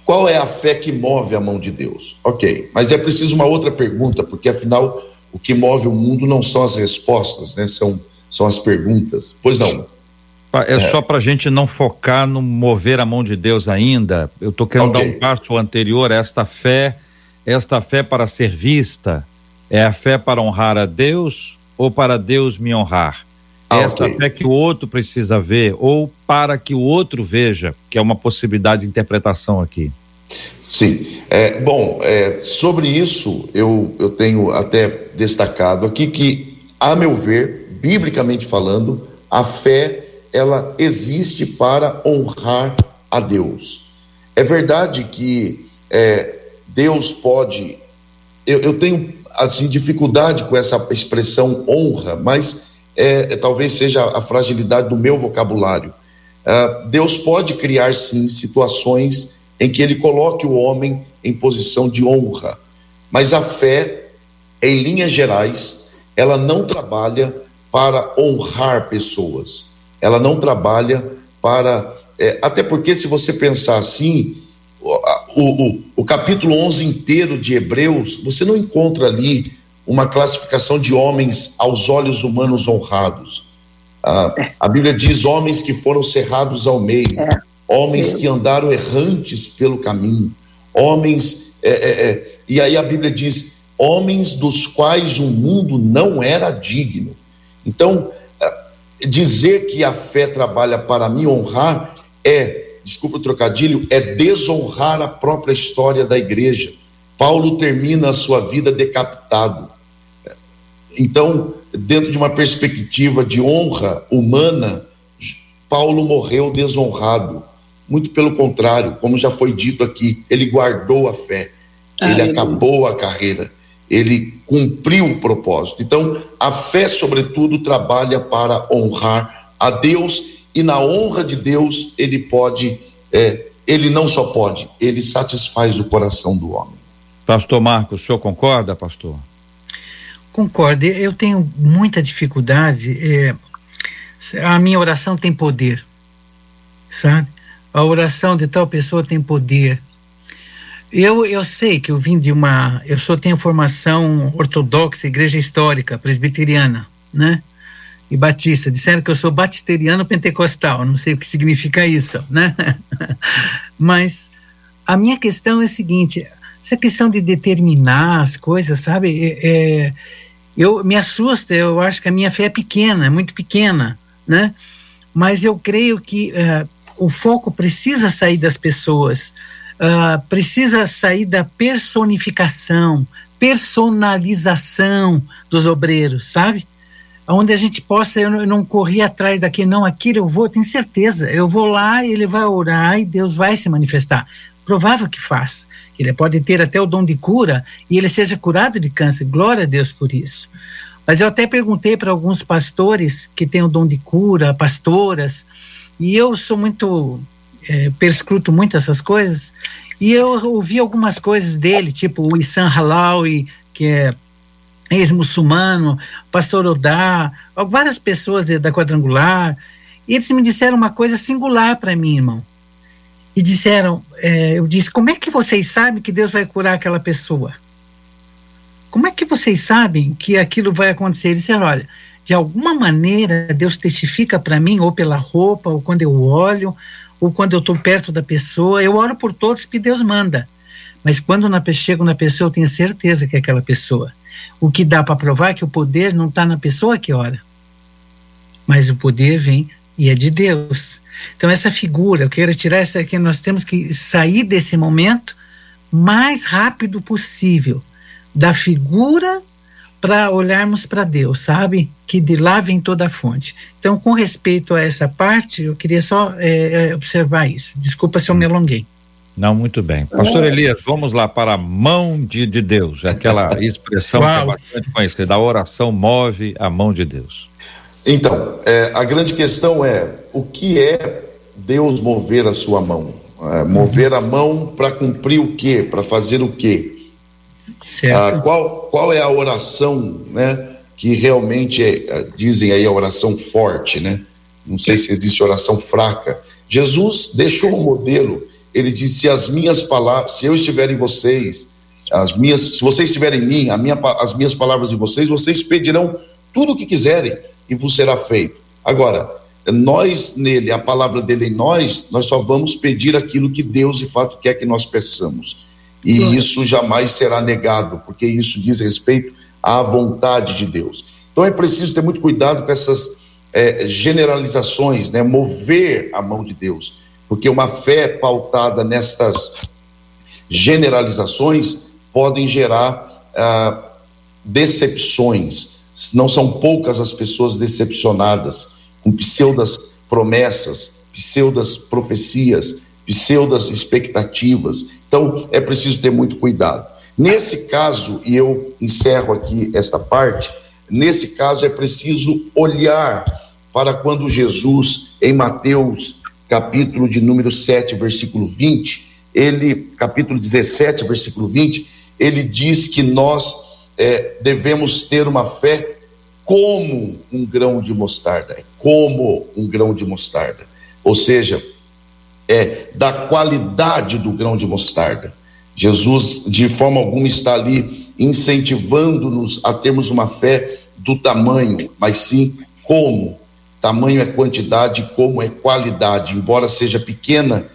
Speaker 4: qual é a fé que move a mão de Deus? Ok, mas é preciso uma outra pergunta, porque afinal o que move o mundo não são as respostas, né? São, são as perguntas. Pois não.
Speaker 1: É, é. só para a gente não focar no mover a mão de Deus ainda. Eu estou querendo okay. dar um passo anterior a esta fé esta fé para ser vista é a fé para honrar a Deus ou para Deus me honrar? Ah, Esta okay. fé que o outro precisa ver ou para que o outro veja, que é uma possibilidade de interpretação aqui.
Speaker 4: Sim. É, bom, é, sobre isso eu, eu tenho até destacado aqui que, a meu ver, biblicamente falando, a fé ela existe para honrar a Deus. É verdade que é, Deus pode. Eu, eu tenho assim dificuldade com essa expressão honra, mas é, é talvez seja a fragilidade do meu vocabulário. Uh, Deus pode criar sim situações em que Ele coloque o homem em posição de honra, mas a fé, em linhas gerais, ela não trabalha para honrar pessoas. Ela não trabalha para. É, até porque, se você pensar assim, o, o, o capítulo 11 inteiro de Hebreus, você não encontra ali uma classificação de homens aos olhos humanos honrados. Ah, a Bíblia diz homens que foram cerrados ao meio, é. homens que andaram errantes pelo caminho, homens. É, é, é, e aí a Bíblia diz: homens dos quais o mundo não era digno. Então, dizer que a fé trabalha para me honrar é, desculpa o trocadilho, é desonrar a própria história da igreja. Paulo termina a sua vida decapitado. Então, dentro de uma perspectiva de honra humana, Paulo morreu desonrado. Muito pelo contrário, como já foi dito aqui, ele guardou a fé, ele acabou a carreira, ele cumpriu o propósito. Então, a fé, sobretudo, trabalha para honrar a Deus e na honra de Deus ele pode, é, ele não só pode, ele satisfaz o coração do homem.
Speaker 1: Pastor Marcos, o senhor concorda, pastor?
Speaker 5: Concordo. Eu tenho muita dificuldade. É, a minha oração tem poder, sabe? A oração de tal pessoa tem poder. Eu, eu sei que eu vim de uma. Eu só tenho formação ortodoxa, igreja histórica, presbiteriana, né? E batista. Disseram que eu sou batisteriano pentecostal. Não sei o que significa isso, né? [laughs] Mas a minha questão é a seguinte: essa questão de determinar as coisas, sabe? É, é, eu me assusta, eu acho que a minha fé é pequena, é muito pequena, né? Mas eu creio que uh, o foco precisa sair das pessoas, uh, precisa sair da personificação, personalização dos obreiros, sabe? Onde a gente possa, eu não, não correr atrás daqui, não, aquilo eu vou, tenho certeza, eu vou lá, ele vai orar e Deus vai se manifestar. Provável que faça ele pode ter até o dom de cura e ele seja curado de câncer. Glória a Deus por isso. Mas eu até perguntei para alguns pastores que têm o dom de cura, pastoras, e eu sou muito, é, perscruto muito essas coisas, e eu ouvi algumas coisas dele, tipo o Issan Halawi, que é ex-muçulmano, pastor Odá, várias pessoas da quadrangular, e eles me disseram uma coisa singular para mim, irmão e disseram, é, eu disse, como é que vocês sabem que Deus vai curar aquela pessoa? Como é que vocês sabem que aquilo vai acontecer? Eles disseram, olha, de alguma maneira Deus testifica para mim, ou pela roupa, ou quando eu olho, ou quando eu estou perto da pessoa, eu oro por todos que Deus manda. Mas quando na, chego na pessoa, eu tenho certeza que é aquela pessoa. O que dá para provar é que o poder não está na pessoa que ora, mas o poder vem e é de Deus. Então, essa figura, eu quero tirar essa aqui, nós temos que sair desse momento mais rápido possível da figura para olharmos para Deus, sabe? Que de lá vem toda a fonte. Então, com respeito a essa parte, eu queria só é, observar isso. Desculpa se eu me alonguei.
Speaker 1: Não, muito bem. Pastor Elias, vamos lá para a mão de, de Deus, aquela [laughs] expressão Uau. que é bastante conhecida. A oração move a mão de Deus.
Speaker 4: Então, é, a grande questão é o que é Deus mover a sua mão? É, mover a mão para cumprir o quê? Para fazer o quê? Ah, qual, qual é a oração, né? Que realmente é, é, dizem aí a oração forte, né? Não sei se existe oração fraca. Jesus deixou um modelo. Ele disse: as minhas palavras, se eu estiver em vocês, as minhas, se vocês estiverem em mim, minha, as minhas palavras em vocês, vocês pedirão tudo o que quiserem e vos será feito. Agora, nós nele, a palavra dele em nós, nós só vamos pedir aquilo que Deus de fato quer que nós peçamos. E isso jamais será negado, porque isso diz respeito à vontade de Deus. Então é preciso ter muito cuidado com essas é, generalizações, né? mover a mão de Deus, porque uma fé pautada nestas generalizações podem gerar ah, decepções. Não são poucas as pessoas decepcionadas com pseudas promessas, pseudas profecias, pseudas expectativas. Então, é preciso ter muito cuidado. Nesse caso, e eu encerro aqui esta parte, nesse caso é preciso olhar para quando Jesus, em Mateus, capítulo de número 7, versículo 20, ele, capítulo 17, versículo 20, ele diz que nós é, devemos ter uma fé como um grão de mostarda, é como um grão de mostarda. Ou seja, é da qualidade do grão de mostarda. Jesus, de forma alguma, está ali incentivando-nos a termos uma fé do tamanho, mas sim como. Tamanho é quantidade, como é qualidade. Embora seja pequena,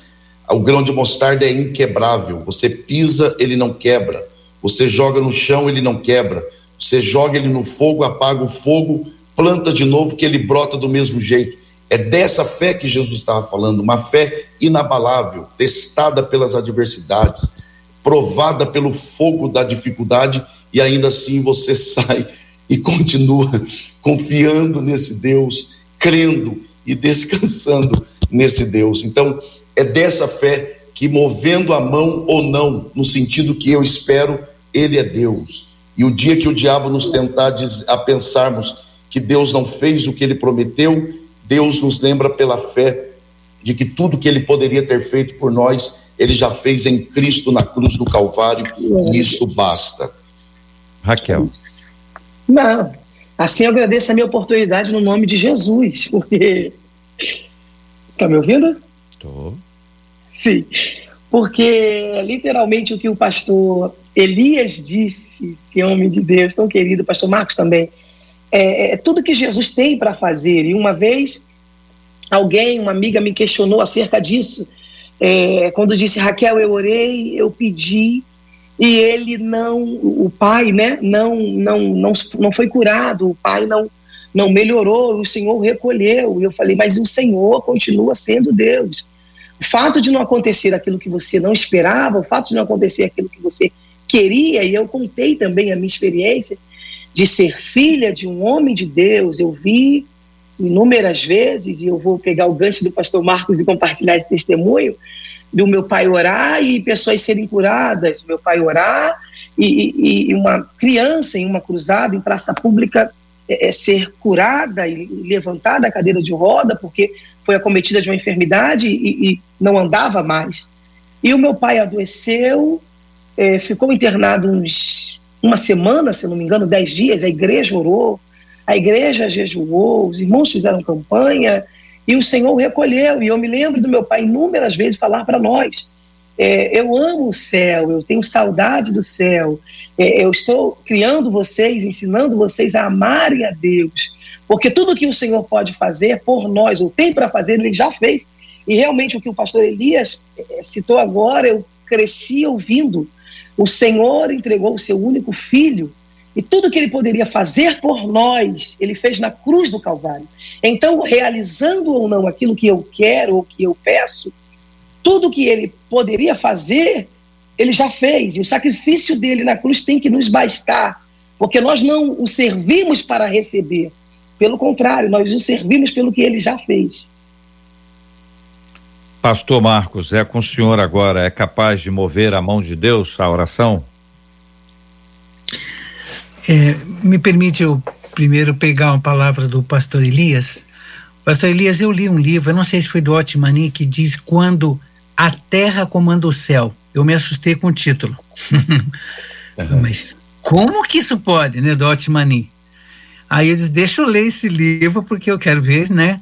Speaker 4: o grão de mostarda é inquebrável. Você pisa, ele não quebra. Você joga no chão, ele não quebra. Você joga ele no fogo, apaga o fogo, planta de novo, que ele brota do mesmo jeito. É dessa fé que Jesus estava falando, uma fé inabalável, testada pelas adversidades, provada pelo fogo da dificuldade, e ainda assim você [laughs] sai e continua confiando nesse Deus, crendo e descansando nesse Deus. Então, é dessa fé que, movendo a mão ou não, no sentido que eu espero, Ele é Deus. E o dia que o diabo nos tentar a pensarmos que Deus não fez o que ele prometeu, Deus nos lembra pela fé de que tudo que ele poderia ter feito por nós, ele já fez em Cristo na cruz do Calvário, e isso basta.
Speaker 1: Raquel.
Speaker 3: Não, assim eu agradeço a minha oportunidade no nome de Jesus, porque. Está me ouvindo?
Speaker 1: Estou.
Speaker 3: Sim, porque literalmente o que o pastor Elias disse, esse homem de Deus tão querido, pastor Marcos também, é, é tudo que Jesus tem para fazer. E uma vez, alguém, uma amiga, me questionou acerca disso, é, quando disse, Raquel, eu orei, eu pedi, e ele não, o pai, né, não, não, não, não foi curado, o pai não, não melhorou, o Senhor recolheu. E eu falei, mas o Senhor continua sendo Deus. O fato de não acontecer aquilo que você não esperava, o fato de não acontecer aquilo que você queria, e eu contei também a minha experiência de ser filha de um homem de Deus, eu vi inúmeras vezes, e eu vou pegar o gancho do pastor Marcos e compartilhar esse testemunho, do meu pai orar e pessoas serem curadas, meu pai orar e, e, e uma criança em uma cruzada em praça pública é, é, ser curada e levantada da cadeira de roda porque foi acometida de uma enfermidade e, e não andava mais. E o meu pai adoeceu, é, ficou internado uns uma semana, se não me engano, dez dias. A igreja orou, a igreja jejuou, os irmãos fizeram campanha e o Senhor recolheu. E eu me lembro do meu pai inúmeras vezes falar para nós: é, eu amo o céu, eu tenho saudade do céu, é, eu estou criando vocês, ensinando vocês a amarem a Deus, porque tudo que o Senhor pode fazer por nós, ou tem para fazer, ele já fez. E realmente o que o pastor Elias é, citou agora, eu cresci ouvindo. O Senhor entregou o seu único filho e tudo que ele poderia fazer por nós, ele fez na cruz do Calvário. Então, realizando ou não aquilo que eu quero ou que eu peço, tudo que ele poderia fazer, ele já fez. E o sacrifício dele na cruz tem que nos bastar, porque nós não o servimos para receber. Pelo contrário, nós o servimos pelo que ele já fez.
Speaker 1: Pastor Marcos, é com o senhor agora, é capaz de mover a mão de Deus a oração?
Speaker 5: É, me permite eu primeiro pegar uma palavra do pastor Elias. Pastor Elias, eu li um livro, eu não sei se foi do Otmani, que diz quando a terra comanda o céu. Eu me assustei com o título. [laughs] Uhum. Mas como que isso pode, né, do Otmani? Aí eu disse, deixa eu ler esse livro porque eu quero ver, né?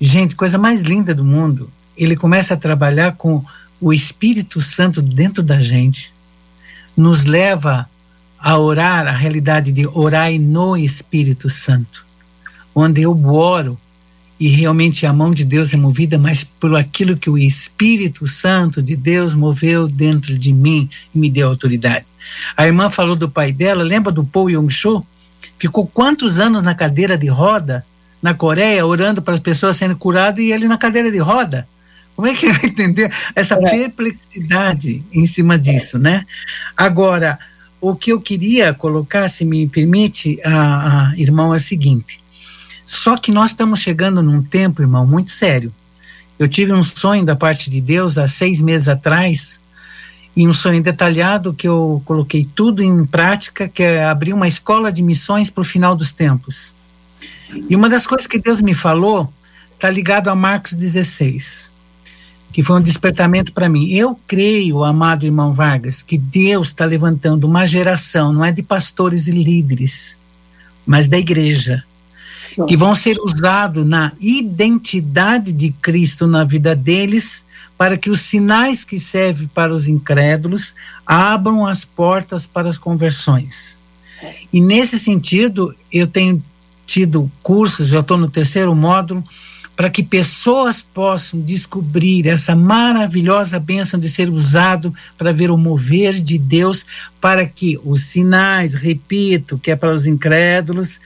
Speaker 5: Gente, coisa mais linda do mundo. Ele começa a trabalhar com o Espírito Santo dentro da gente, nos leva a orar a realidade de orar no Espírito Santo, onde eu oro e realmente a mão de Deus é movida, mas por aquilo que o Espírito Santo de Deus moveu dentro de mim e me deu autoridade. A irmã falou do pai dela, lembra do Paul Yong-cho? Ficou quantos anos na cadeira de roda na Coreia, orando para as pessoas sendo curadas e ele na cadeira de roda? Como é que ele vai entender essa é. perplexidade em cima disso, né? Agora, o que eu queria colocar, se me permite, a, a, irmão, é o seguinte. Só que nós estamos chegando num tempo, irmão, muito sério. Eu tive um sonho da parte de Deus há seis meses atrás, e um sonho detalhado que eu coloquei tudo em prática, que é abrir uma escola de missões para o final dos tempos. E uma das coisas que Deus me falou está ligado a Marcos 16 que foi um despertamento para mim. Eu creio, amado irmão Vargas, que Deus está levantando uma geração, não é de pastores e líderes, mas da igreja, que vão ser usados na identidade de Cristo na vida deles, para que os sinais que servem para os incrédulos abram as portas para as conversões. E nesse sentido, eu tenho tido cursos, já estou no terceiro módulo, para que pessoas possam descobrir essa maravilhosa bênção de ser usado para ver o mover de Deus, para que os sinais, repito, que é para os incrédulos,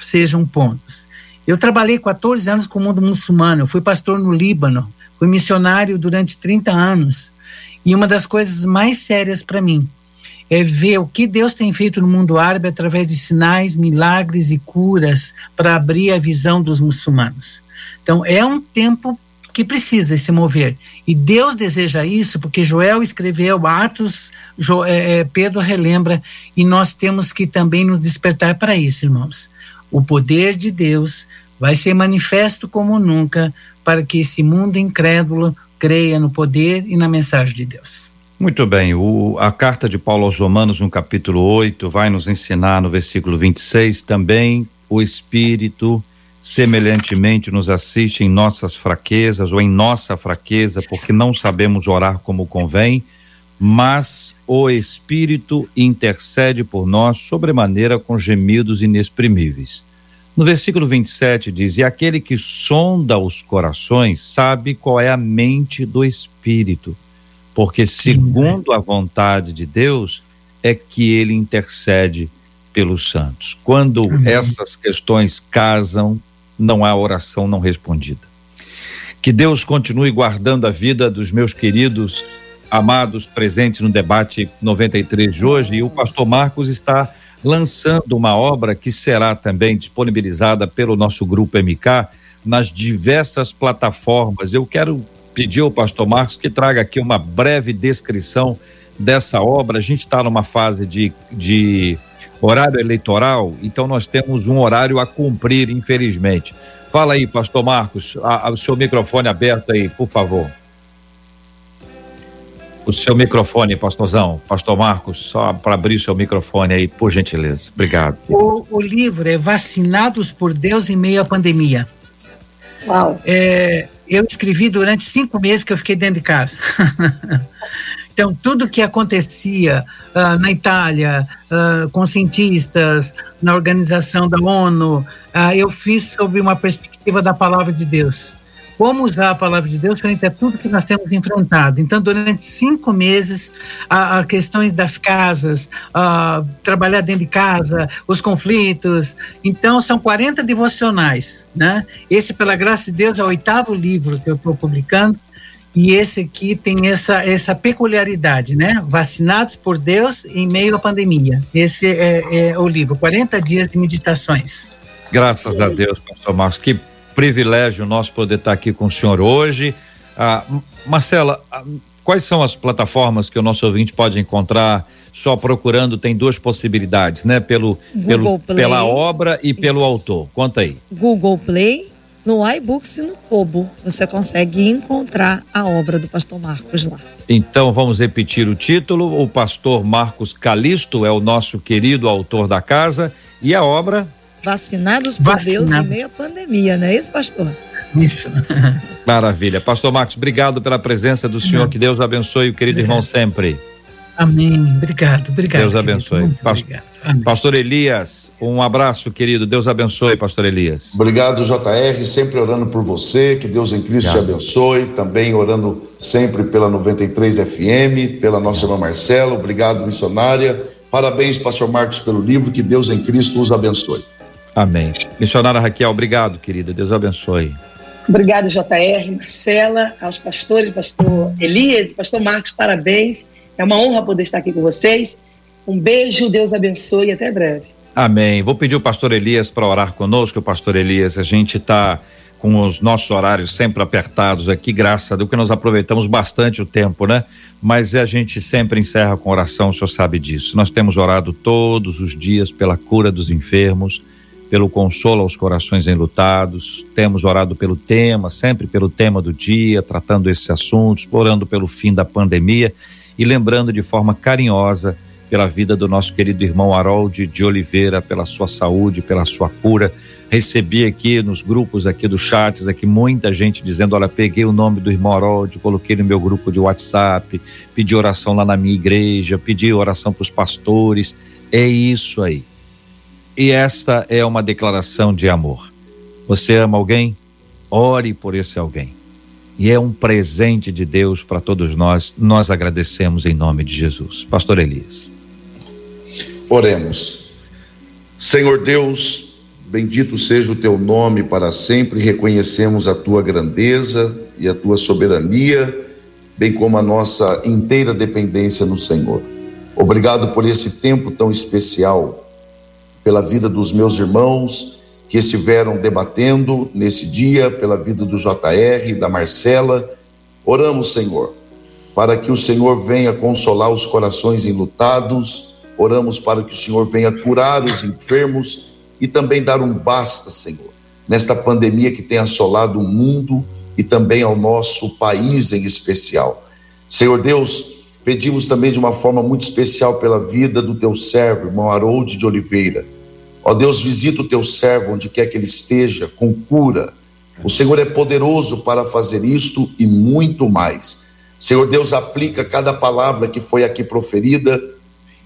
Speaker 5: sejam pontos. Eu trabalhei 14 anos com o mundo muçulmano, eu fui pastor no Líbano, fui missionário durante 30 anos. E uma das coisas mais sérias para mim é ver o que Deus tem feito no mundo árabe através de sinais, milagres e curas para abrir a visão dos muçulmanos. Então, é um tempo que precisa se mover. E Deus deseja isso, porque Joel escreveu Atos, jo, é, é, Pedro relembra, e nós temos que também nos despertar para isso, irmãos. O poder de Deus vai ser manifesto como nunca para que esse mundo incrédulo creia no poder e na mensagem de Deus.
Speaker 1: Muito bem, o, a carta de Paulo aos Romanos, no capítulo 8, vai nos ensinar no versículo 26 também o Espírito semelhantemente nos assiste em nossas fraquezas ou em nossa fraqueza, porque não sabemos orar como convém, mas o Espírito intercede por nós sobremaneira com gemidos inexprimíveis. No versículo 27 diz: E aquele que sonda os corações sabe qual é a mente do Espírito porque segundo a vontade de Deus é que ele intercede pelos santos. Quando essas questões casam, não há oração não respondida. Que Deus continue guardando a vida dos meus queridos amados presentes no debate 93 de hoje e o pastor Marcos está lançando uma obra que será também disponibilizada pelo nosso grupo MK nas diversas plataformas. Eu quero pediu ao pastor Marcos que traga aqui uma breve descrição dessa obra. A gente está numa fase de, de horário eleitoral, então nós temos um horário a cumprir, infelizmente. Fala aí, pastor Marcos, a, a, o seu microfone aberto aí, por favor. O seu microfone, pastorzão, pastor Marcos, só para abrir o seu microfone aí, por gentileza. Obrigado.
Speaker 5: O, o livro é Vacinados por Deus em Meio à Pandemia. Uau. É, eu escrevi durante cinco meses que eu fiquei dentro de casa. [laughs] então, tudo que acontecia uh, na Itália, uh, com cientistas, na organização da ONU, uh, eu fiz sob uma perspectiva da palavra de Deus como usar a palavra de Deus frente a tudo que nós temos enfrentado. Então, durante cinco meses, a, a questões das casas, a, trabalhar dentro de casa, os conflitos. Então, são 40 devocionais. Né? Esse, pela graça de Deus, é o oitavo livro que eu estou publicando. E esse aqui tem essa, essa peculiaridade, né? Vacinados por Deus em meio à pandemia. Esse é, é o livro, 40 dias de meditações.
Speaker 1: Graças a Deus, pastor Marcos. Que privilégio nosso poder estar aqui com o senhor hoje. Ah, Marcela, ah, quais são as plataformas que o nosso ouvinte pode encontrar só procurando? Tem duas possibilidades, né? Pelo, pelo pela obra e pelo Isso. autor. Conta aí.
Speaker 2: Google Play, no iBooks e no Kobo. Você consegue encontrar a obra do pastor Marcos lá.
Speaker 1: Então vamos repetir o título. O pastor Marcos Calisto é o nosso querido autor da casa e a obra
Speaker 2: Vacinados por Vacinado. Deus em meio à pandemia, não é isso, pastor?
Speaker 5: Isso. [laughs]
Speaker 1: Maravilha. Pastor Marcos, obrigado pela presença do senhor. Não. Que Deus abençoe o querido obrigado. irmão sempre.
Speaker 5: Amém. Obrigado, obrigado.
Speaker 1: Deus abençoe. Pastor, pastor Elias, um abraço, querido. Deus abençoe, pastor Elias.
Speaker 4: Obrigado, JR. Sempre orando por você. Que Deus em Cristo obrigado. te abençoe. Também orando sempre pela 93 FM, pela nossa irmã Marcela. Obrigado, missionária. Parabéns, pastor Marcos, pelo livro. Que Deus em Cristo os abençoe.
Speaker 1: Amém. Missionária Raquel, obrigado, querida. Deus abençoe.
Speaker 3: Obrigado, JR, Marcela, aos pastores, pastor Elias, pastor Marcos, parabéns. É uma honra poder estar aqui com vocês. Um beijo, Deus abençoe e até breve.
Speaker 1: Amém. Vou pedir o pastor Elias para orar conosco, pastor Elias. A gente está com os nossos horários sempre apertados aqui, graças a Deus, que nós aproveitamos bastante o tempo, né? Mas a gente sempre encerra com oração, o senhor sabe disso. Nós temos orado todos os dias pela cura dos enfermos pelo consolo aos corações enlutados. Temos orado pelo tema, sempre pelo tema do dia, tratando esses assuntos, orando pelo fim da pandemia e lembrando de forma carinhosa pela vida do nosso querido irmão Harold de Oliveira, pela sua saúde, pela sua cura. Recebi aqui nos grupos aqui dos chats aqui muita gente dizendo, olha, peguei o nome do irmão Harold, coloquei no meu grupo de WhatsApp, pedi oração lá na minha igreja, pedi oração para os pastores. É isso aí. E esta é uma declaração de amor. Você ama alguém? Ore por esse alguém. E é um presente de Deus para todos nós. Nós agradecemos em nome de Jesus. Pastor Elias.
Speaker 4: Oremos. Senhor Deus, bendito seja o teu nome para sempre. Reconhecemos a tua grandeza e a tua soberania, bem como a nossa inteira dependência no Senhor. Obrigado por esse tempo tão especial pela vida dos meus irmãos que estiveram debatendo nesse dia, pela vida do JR, da Marcela. Oramos, Senhor, para que o Senhor venha consolar os corações enlutados, oramos para que o Senhor venha curar os enfermos e também dar um basta, Senhor, nesta pandemia que tem assolado o mundo e também ao nosso país em especial. Senhor Deus, pedimos também de uma forma muito especial pela vida do teu servo, irmão Harold de Oliveira Ó Deus, visita o teu servo onde quer que ele esteja, com cura. O Senhor é poderoso para fazer isto e muito mais. Senhor Deus, aplica cada palavra que foi aqui proferida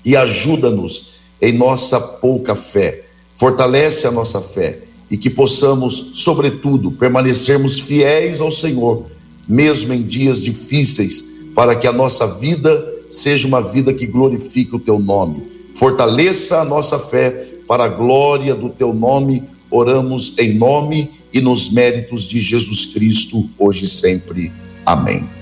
Speaker 4: e ajuda-nos em nossa pouca fé. Fortalece a nossa fé e que possamos, sobretudo, permanecermos fiéis ao Senhor, mesmo em dias difíceis, para que a nossa vida seja uma vida que glorifique o teu nome. Fortaleça a nossa fé para a glória do teu nome, oramos em nome e nos méritos de Jesus Cristo, hoje e sempre. Amém.